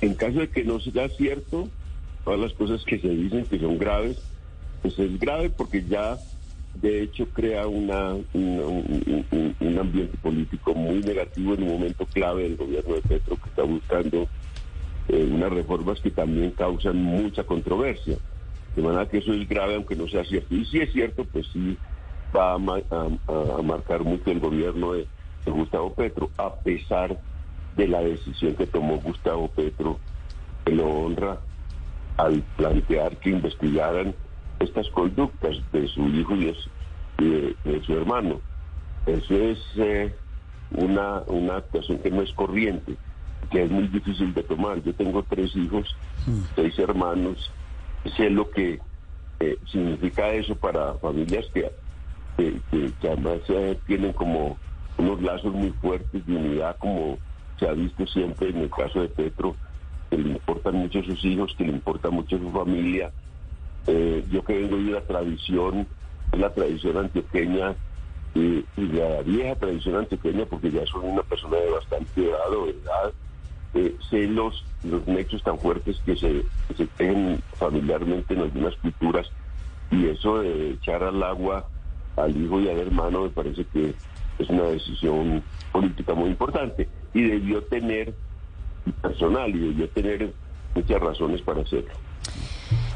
en caso de que no sea cierto todas las cosas que se dicen que son graves, pues es grave porque ya de hecho crea una, un, ambiente político muy negativo en un momento clave del gobierno de Petro que está buscando eh, unas reformas que también causan mucha controversia. De manera que eso es grave aunque no sea cierto. Y si es cierto, pues sí va a, ma- a- a- a marcar mucho el gobierno de, de Gustavo Petro, a pesar de la decisión que tomó Gustavo Petro, que lo honra al plantear que investigaran estas conductas de su hijo y de de- de su hermano. Eso es eh, una, una actuación que no es corriente, que es muy difícil de tomar. Yo tengo tres hijos, seis hermanos, sé lo que eh, significa eso para familias que, que, que- que además eh, tienen como unos lazos muy fuertes de unidad, como se ha visto siempre en el caso de Petro, que le importan mucho sus hijos, que le importa mucho su familia. Eh, yo que vengo de una tradición, la tradición antioqueña y, la vieja tradición antioqueña, porque ya soy una persona de bastante edad o edad, eh, sé los, nexos tan fuertes que se, que se tejen familiarmente en algunas culturas y eso de echar al agua al hijo y al hermano me parece que es una decisión política muy importante y debió tener personal y debió tener muchas razones para hacerlo.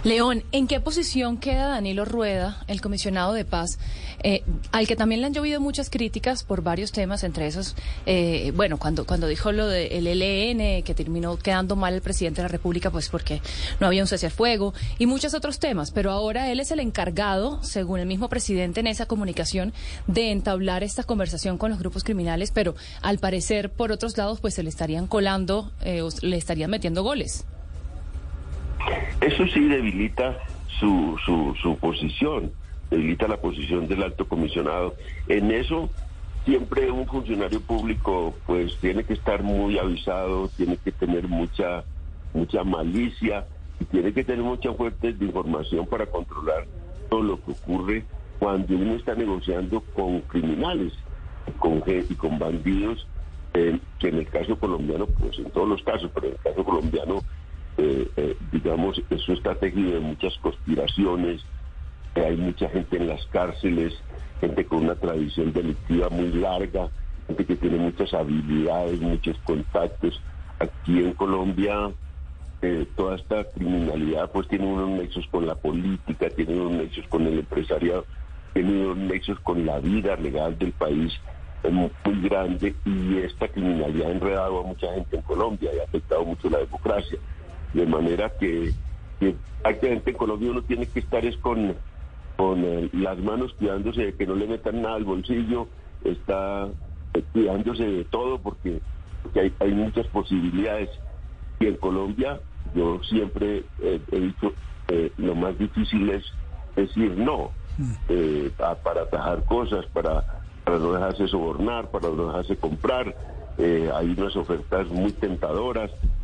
León, ¿en qué posición queda Danilo Rueda, el comisionado de paz, eh, al que también le han llovido muchas críticas por varios temas, entre esos, eh, bueno, cuando, cuando dijo lo del ELN, que terminó quedando mal el presidente de la República, pues porque no había un cese al fuego, y muchos otros temas, pero ahora él es el encargado, según el mismo presidente en esa comunicación, de entablar esta conversación con los grupos criminales, pero al parecer, por otros lados, pues se le estarían colando, eh, le estarían metiendo goles. Eso sí debilita su, su, posición, debilita la posición del alto comisionado. En eso siempre un funcionario público pues tiene que estar muy avisado, tiene que tener mucha, mucha malicia y tiene que tener mucha fuente de información para controlar todo lo que ocurre cuando uno está negociando con criminales con, y con bandidos, eh, que en el caso colombiano, pues en todos los casos, pero en el caso colombiano eh, eh, digamos, eso está tejido de muchas conspiraciones, hay mucha gente en las cárceles, gente con una tradición delictiva muy larga, gente que tiene muchas habilidades, muchos contactos. Aquí en Colombia, eh, toda esta criminalidad pues tiene unos nexos con la política, tiene unos nexos con el empresariado, tiene unos nexos con la vida legal del país muy grande y esta criminalidad ha enredado a mucha gente en Colombia y ha afectado mucho la democracia. De manera que, que prácticamente en Colombia uno tiene que estar es con, con eh, las manos cuidándose de que no le metan nada al bolsillo, está eh, cuidándose de todo porque, porque hay, hay muchas posibilidades. Y en Colombia yo siempre eh, he dicho, eh, lo más difícil es decir no, eh, a- para atajar cosas, para, para no dejarse sobornar, para no dejarse comprar. Eh, hay unas ofertas muy tentadoras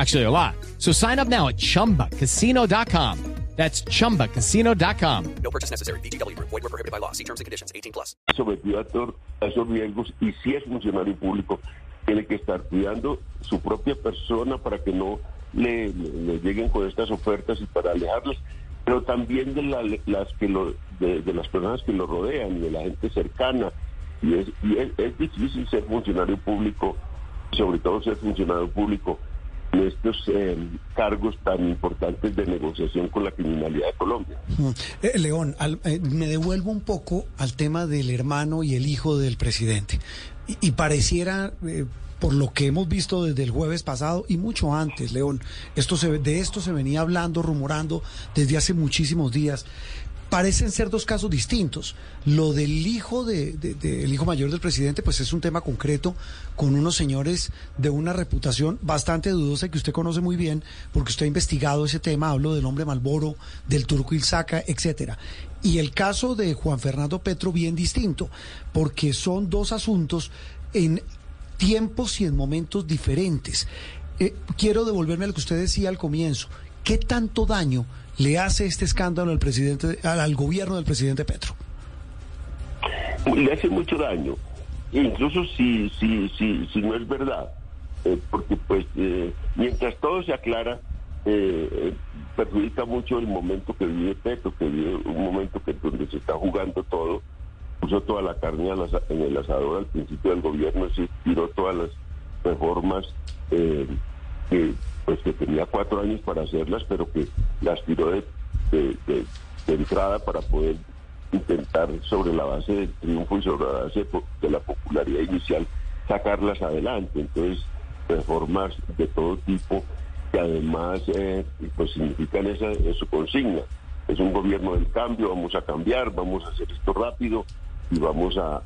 Actually, a lot. So sign up now at chumbacasino.com. That's chumbacasino.com. No purchase necessary. BGW. Void were prohibited by law. See terms and conditions. 18 plus. sometido a, esos riesgos y si es funcionario público tiene que estar cuidando su propia persona para que no le, le- le lleguen con estas ofertas y para alejarlas, pero también de, la- las que lo, de, de las personas que lo rodean y de la gente cercana Y es, y es, es difícil ser funcionario público, sobre todo ser funcionario público en estos eh, cargos tan importantes de negociación con la criminalidad de Colombia. Eh, León, al- eh, me devuelvo un poco al tema del hermano y el hijo del presidente. Y, y pareciera, eh, por lo que hemos visto desde el jueves pasado y mucho antes, León, esto se, de esto se venía hablando, rumorando desde hace muchísimos días. Parecen ser dos casos distintos. Lo del hijo de, del hijo mayor del presidente, pues es un tema concreto con unos señores de una reputación bastante dudosa que usted conoce muy bien, porque usted ha investigado ese tema. Hablo del hombre Malboro, del turco Ilzaca, etcétera. Y el caso de Juan Fernando Petro bien distinto, porque son dos asuntos en tiempos y en momentos diferentes. Eh, quiero devolverme a lo que usted decía al comienzo. ¿Qué tanto daño le hace este escándalo al presidente, al, gobierno del presidente Petro? le hace mucho daño, incluso si, si, si, si no es verdad, eh, porque pues eh, mientras todo se aclara, eh, eh, perjudica mucho el momento que vive Petro, que vive un momento que donde se está jugando todo, puso toda la carne en el asador al principio del gobierno, se tiró todas las reformas eh, que pues que tenía cuatro años para hacerlas, pero que las tiró de, entrada para poder intentar sobre la base del triunfo y sobre la base de la popularidad inicial sacarlas adelante. Entonces, reformas de todo tipo que además eh, pues significan esa, su consigna. Es un gobierno del cambio, vamos a cambiar, vamos a hacer esto rápido y vamos a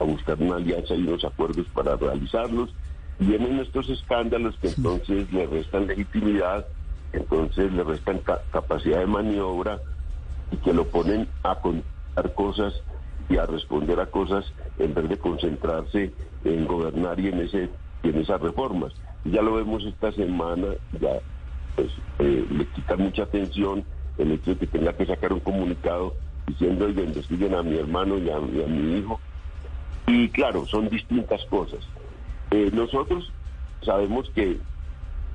buscar una alianza y unos acuerdos para realizarlos. Vienen estos escándalos que entonces le restan legitimidad, entonces le restan ca- capacidad de maniobra y que lo ponen a contar cosas y a responder a cosas en vez de concentrarse en gobernar y en ese y en esas reformas. Ya lo vemos esta semana, ya pues, eh, le quita mucha atención el hecho de que tenga que sacar un comunicado diciendo oigan, investiguen a mi hermano y a, y a mi hijo. Y claro, son distintas cosas. Eh, nosotros sabemos que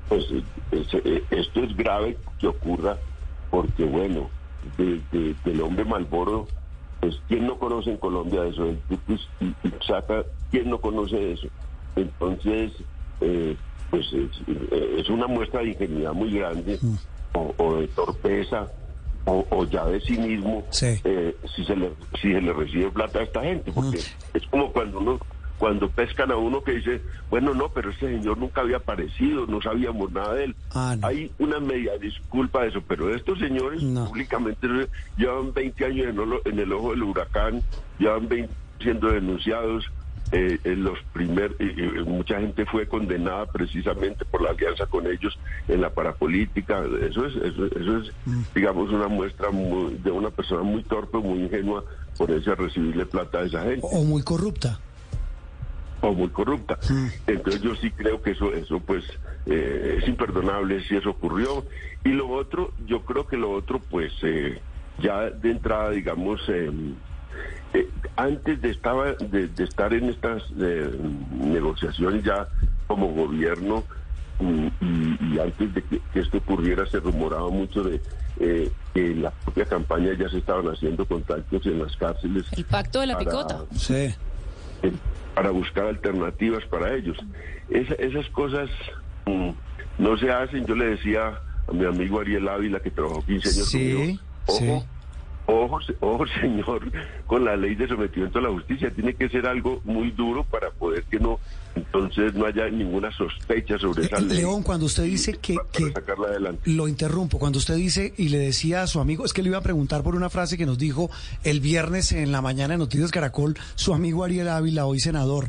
pues eh, es- esto es grave que ocurra porque bueno de, de- del hombre Malboro pues quién no conoce en Colombia eso el y, saca quién no conoce eso entonces eh, pues es, eh, es una muestra de ingenuidad muy grande o, o de torpeza o, o ya de cinismo Sí. eh, si se le si se le recibe plata a esta gente porque es como cuando uno cuando pescan a uno que dice bueno no pero ese señor nunca había aparecido no sabíamos nada de él Ah, no. hay una media disculpa de eso pero estos señores No. públicamente llevan 20 años en, olo- en el ojo del huracán llevan 20 siendo denunciados eh, en los primer eh, mucha gente fue condenada precisamente por la alianza con ellos en la parapolítica eso es eso, eso es digamos una muestra muy- de una persona muy torpe muy ingenua por ese recibirle plata a esa gente O muy corrupta. O muy corrupta. Entonces yo sí creo que eso, eso pues eh, es imperdonable si eso ocurrió. Y lo otro, yo creo que lo otro pues eh, ya de entrada, digamos, eh, eh, antes de, estaba, de, de estar en estas eh, negociaciones ya como gobierno mm, y, y antes de que, que esto ocurriera se rumoraba mucho de eh, que en la propia campaña ya se estaban haciendo contactos en las cárceles. El pacto de la para- picota. Sí. Para buscar alternativas para ellos. Esa- esas cosas mm, no se hacen. Yo le decía a mi amigo Ariel Ávila, que trabajó 15 años Sí, conmigo, ojo, sí. Ojo, ojo, señor, con la ley de sometimiento a la justicia. Tiene que ser algo muy duro para poder que no, entonces no haya ninguna sospecha sobre esa Eh, ley. León, cuando usted dice que, que sacarla adelante. lo interrumpo, cuando usted dice y le decía a su amigo, es que le iba a preguntar por una frase que nos dijo el viernes en la mañana en Noticias Caracol, su amigo Ariel Ávila, hoy senador,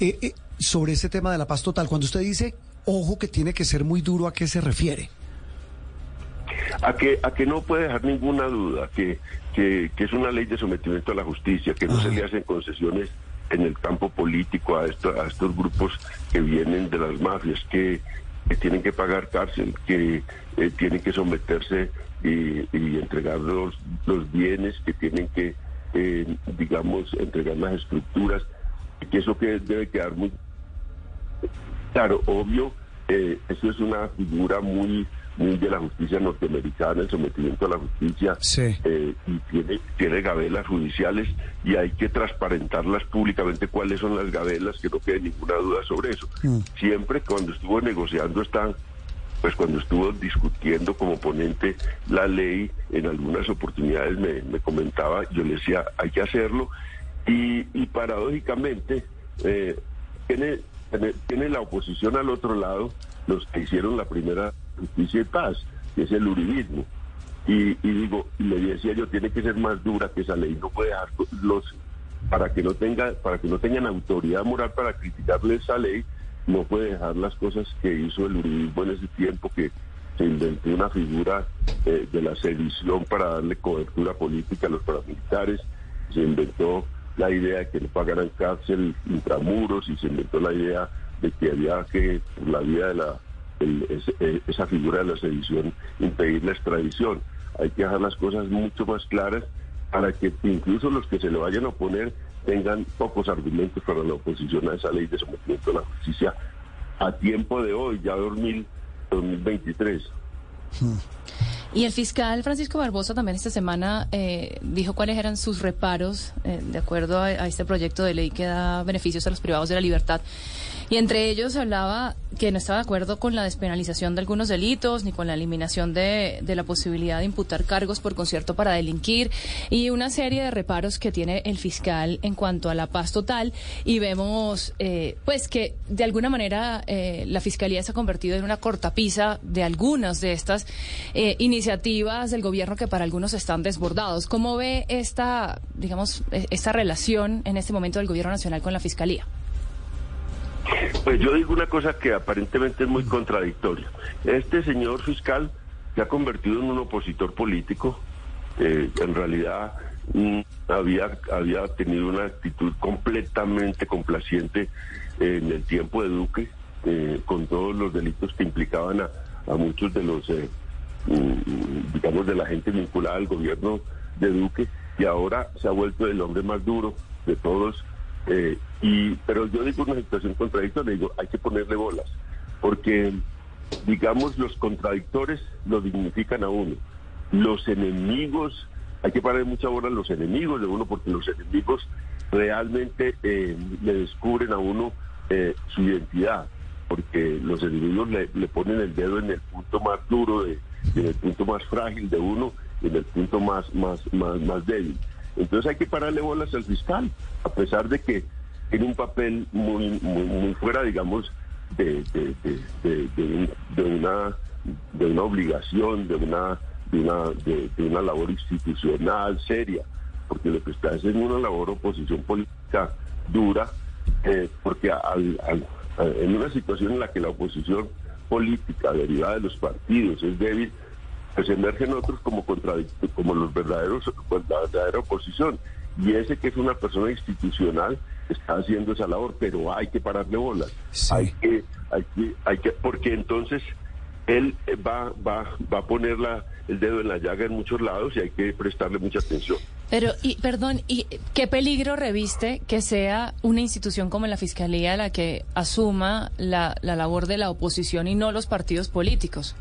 eh, eh, sobre ese tema de la paz total. Cuando usted dice, ojo que tiene que ser muy duro, ¿a qué se refiere? A que a que no puede dejar ninguna duda que, que, que es una ley de sometimiento a la justicia, que no se le hacen concesiones en el campo político a, esto- a estos grupos que vienen de las mafias, que, que tienen que pagar cárcel, que eh, tienen que someterse y, y entregar los, los bienes, que tienen que, eh, digamos, entregar las estructuras, que eso que debe quedar muy Claro, obvio, eh, eso es una figura muy de la justicia norteamericana, el sometimiento a la justicia, Sí. eh, y tiene, tiene gabelas judiciales y hay que transparentarlas públicamente cuáles son las gabelas, que no quede ninguna duda sobre eso. Mm. Siempre cuando estuvo negociando esta pues cuando estuvo discutiendo como ponente la ley, en algunas oportunidades me, me comentaba, yo le decía, hay que hacerlo, y, y paradójicamente eh, tiene, tiene, tiene la oposición al otro lado los que hicieron la primera justicia y paz, que es el uribismo. Y, y digo, y le decía yo, tiene que ser más dura que esa ley, no puede dejar los para que no tenga, para que no tengan autoridad moral para criticarle esa ley, no puede dejar las cosas que hizo el uribismo en ese tiempo que se inventó una figura eh, de la sedición para darle cobertura política a los paramilitares, se inventó la idea de que no pagaran cárcel intramuros y se inventó la idea de que había que, por la vía de la, el- eh, esa figura de la sedición, impedir la extradición. Hay que dejar las cosas mucho más claras para que incluso los que se le vayan a oponer tengan pocos argumentos para la oposición a esa ley de sometimiento a la justicia a tiempo de hoy, ya 2000, 2023. Y el fiscal Francisco Barbosa también esta semana eh, dijo cuáles eran sus reparos eh, de acuerdo a, a este proyecto de ley que da beneficios a los privados de la libertad. Y entre ellos hablaba que no estaba de acuerdo con la despenalización de algunos delitos ni con la eliminación de, de la posibilidad de imputar cargos por concierto para delinquir y una serie de reparos que tiene el fiscal en cuanto a la paz total. Y vemos eh, pues que de alguna manera eh, la fiscalía se ha convertido en una cortapisa de algunas de estas eh, iniciativas del gobierno que para algunos están desbordados. ¿Cómo ve esta, digamos, eh, esta relación en este momento del gobierno nacional con la fiscalía? Pues yo digo una cosa que aparentemente es muy contradictoria. Este señor fiscal se ha convertido en un opositor político. eh, en realidad mm, había, había tenido una actitud completamente complaciente en el tiempo de Duque, eh, con todos los delitos que implicaban a, a muchos de los, eh, mm, digamos, de la gente vinculada al gobierno de Duque, y ahora se ha vuelto el hombre más duro de todos. Eh, y Pero yo digo una situación contradictoria, digo, hay que ponerle bolas, porque, digamos, los contradictores lo dignifican a uno. Los enemigos, hay que poner mucha bola a los enemigos de uno, porque los enemigos realmente eh, le descubren a uno eh, su identidad, porque los enemigos le, le ponen el dedo en el punto más duro, de, en el punto más frágil de uno, en el punto más, más, más, más débil. Entonces hay que pararle bolas al fiscal, a pesar de que tiene un papel muy, muy, fuera, digamos, de, de, de, de- de un- de una, de una obligación, de una, de una, de, una labor institucional seria, porque lo que está es en una labor oposición política dura, eh, porque al- al- en una situación en la que la oposición política derivada de los partidos es débil, pues emergen otros como contradictorios, como los verdaderos, pues, la verdadera oposición. Y ese que es una persona institucional está haciendo esa labor, pero hay que pararle bolas. Sí. Hay que, hay que, hay que, porque entonces él va, va, va a poner la- el dedo en la llaga en muchos lados y hay que prestarle mucha atención. Pero, y, perdón, ¿y qué peligro reviste que sea una institución como la Fiscalía la que asuma la, la labor de la oposición y no los partidos políticos?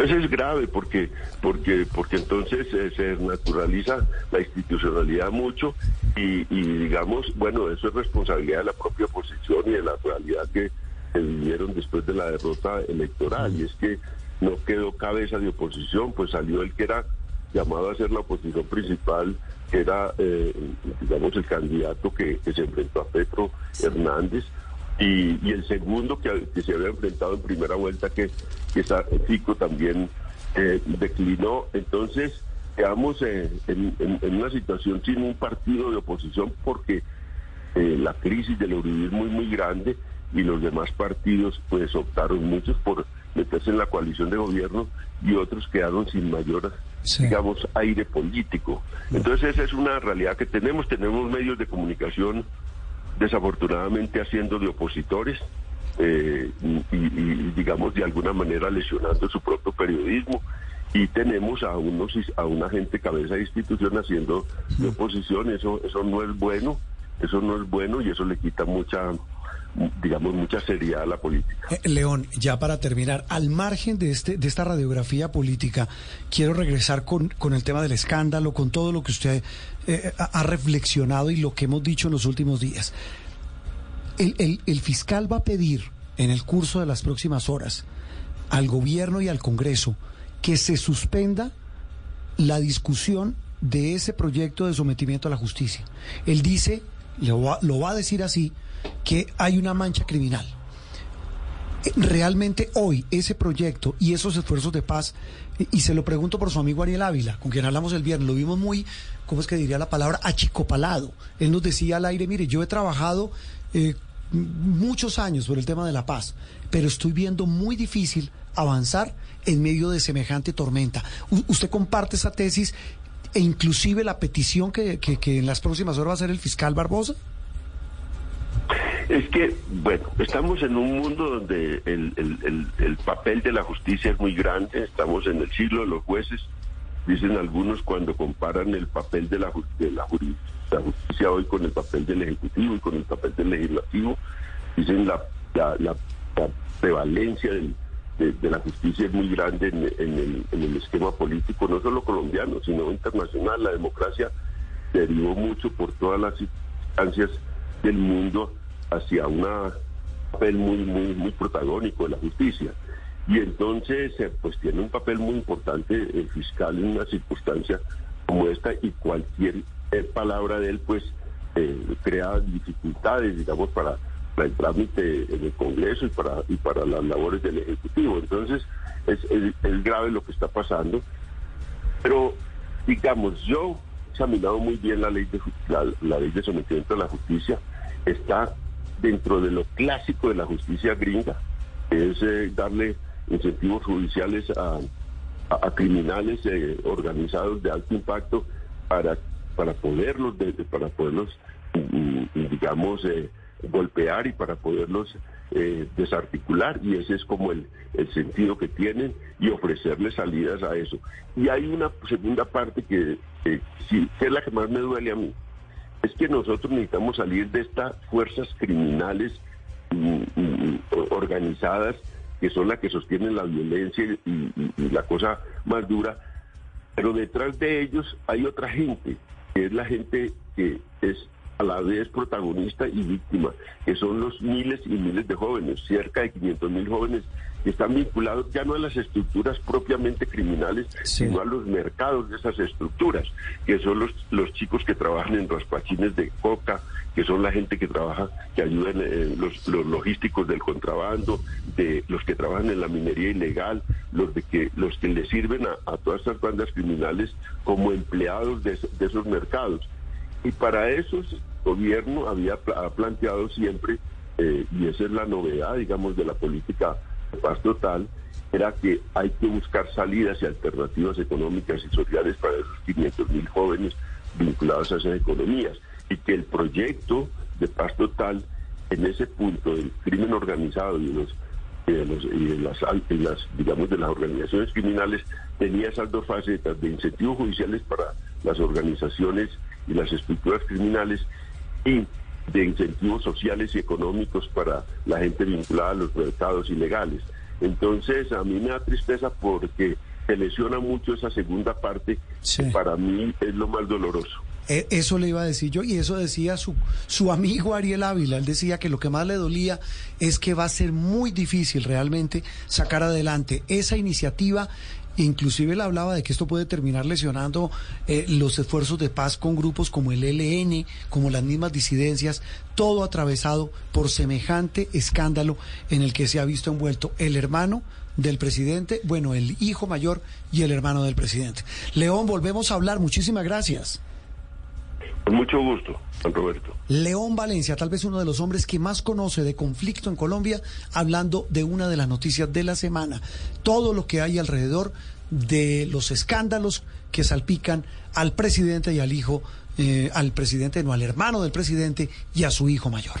Pues es grave porque porque porque entonces eh, se naturaliza la institucionalidad mucho y, y digamos, bueno, eso es responsabilidad de la propia oposición y de la realidad que se vivieron después de la derrota electoral. Y es que no quedó cabeza de oposición, pues salió el que era llamado a ser la oposición principal, que era, eh, digamos, el candidato que, que se enfrentó a Petro Hernández. Y, y el segundo que, que se había enfrentado en primera vuelta, que, que Fico también eh, declinó. Entonces, quedamos eh, en, en- en una situación sin un partido de oposición porque eh, la crisis del uribismo es muy grande y los demás partidos pues optaron muchos por meterse en la coalición de gobierno y otros quedaron sin mayor Sí. digamos aire político entonces esa es una realidad que tenemos tenemos medios de comunicación desafortunadamente haciendo de opositores eh, y, digamos de alguna manera lesionando su propio periodismo. Y tenemos a unos a una gente cabeza de institución haciendo de oposición eso eso no es bueno eso no es bueno y eso le quita mucha digamos, mucha seriedad a la política. Eh, León, ya para terminar, al margen de, este, de esta radiografía política, quiero regresar con, con el tema del escándalo, con todo lo que usted eh, ha, reflexionado y lo que hemos dicho en los últimos días. El, el- el fiscal va a pedir en el curso de las próximas horas al gobierno y al Congreso que se suspenda la discusión de ese proyecto de sometimiento a la justicia. Él dice, lo va, a decir así, que hay una mancha criminal. Realmente hoy ese proyecto y esos esfuerzos de paz, y- se lo pregunto por su amigo Ariel Ávila, con quien hablamos el viernes, lo vimos muy, ¿cómo es que diría la palabra? Achicopalado. Él nos decía al aire, mire, yo he trabajado eh, muchos años por el tema de la paz, pero estoy viendo muy difícil avanzar en medio de semejante tormenta. ¿Usted comparte esa tesis e inclusive la petición que, que- en las próximas horas va a hacer el fiscal Barbosa? Es que, bueno, estamos en un mundo donde el, el- el- el papel de la justicia es muy grande, estamos en el siglo de los jueces, dicen algunos cuando comparan el papel de la, de la, la justicia hoy con el papel del Ejecutivo y con el papel del Legislativo, dicen la, la- la prevalencia del- de, de la justicia es muy grande en, en el, en el esquema político, no solo colombiano, sino internacional. La democracia derivó mucho por todas las instancias del mundo hacia un papel muy, muy, muy protagónico de la justicia. Y entonces, eh, pues tiene un papel muy importante el fiscal en una circunstancia como esta y cualquier eh, palabra de él, pues, eh, crea dificultades, digamos, para, para el trámite en el Congreso y para, y para las labores del Ejecutivo. Entonces, es, es- grave lo que está pasando. Pero, digamos, yo he examinado muy bien la ley de, la, ley de sometimiento a la justicia. Está dentro de lo clásico de la justicia gringa, que es eh, darle incentivos judiciales a, a- criminales eh, organizados de alto impacto para, para poderlos, de- de- para poderlos mm, mm, digamos, eh, golpear y para poderlos eh, desarticular. Y ese es como el, el sentido que tienen y ofrecerles salidas a eso. Y hay una segunda parte que, que es la que más me duele a mí. Es que nosotros necesitamos salir de estas fuerzas criminales mm, mm, organizadas que son las que sostienen la violencia y la cosa más dura, pero detrás de ellos hay otra gente, que es la gente que es a la vez protagonista y víctima, que son los miles y miles de jóvenes, cerca de 500 mil jóvenes que están vinculados ya no a las estructuras propiamente criminales, Sí. sino a los mercados de esas estructuras, que son los, los chicos que trabajan en raspachines de coca, que son la gente que trabaja, que ayudan en los, los logísticos del contrabando, de los que trabajan en la minería ilegal, los de que los que le sirven a, a todas estas bandas criminales como empleados de esos mercados. Y para eso el gobierno había ha planteado siempre, eh, y esa es la novedad, digamos, de la política de paz total, era que hay que buscar salidas y alternativas económicas y sociales para esos 500 mil jóvenes vinculados a esas economías. Y que el proyecto de paz total, en ese punto del crimen organizado y de los de, los- y de las, las, digamos, de las organizaciones criminales tenía esas dos facetas de incentivos judiciales para las organizaciones y las estructuras criminales y de incentivos sociales y económicos para la gente vinculada a los mercados ilegales. Entonces, a mí me da tristeza porque se lesiona mucho esa segunda parte, Sí. que para mí es lo más doloroso. E- Eso le iba a decir yo y eso decía su, su amigo Ariel Ávila. Él decía que lo que más le dolía es que va a ser muy difícil realmente sacar adelante esa iniciativa. Inclusive él hablaba de que esto puede terminar lesionando eh, los esfuerzos de paz con grupos como el ELN, como las mismas disidencias, todo atravesado por semejante escándalo en el que se ha visto envuelto el hermano del presidente, bueno, el hijo mayor y el hermano del presidente. León, volvemos a hablar. Muchísimas gracias. Con mucho gusto, Juan Roberto. León Valencia, tal vez uno de los hombres que más conoce de conflicto en Colombia, hablando de una de las noticias de la semana. Todo lo que hay alrededor de los escándalos que salpican al presidente y al hijo, eh, al presidente, no al hermano del presidente y a su hijo mayor.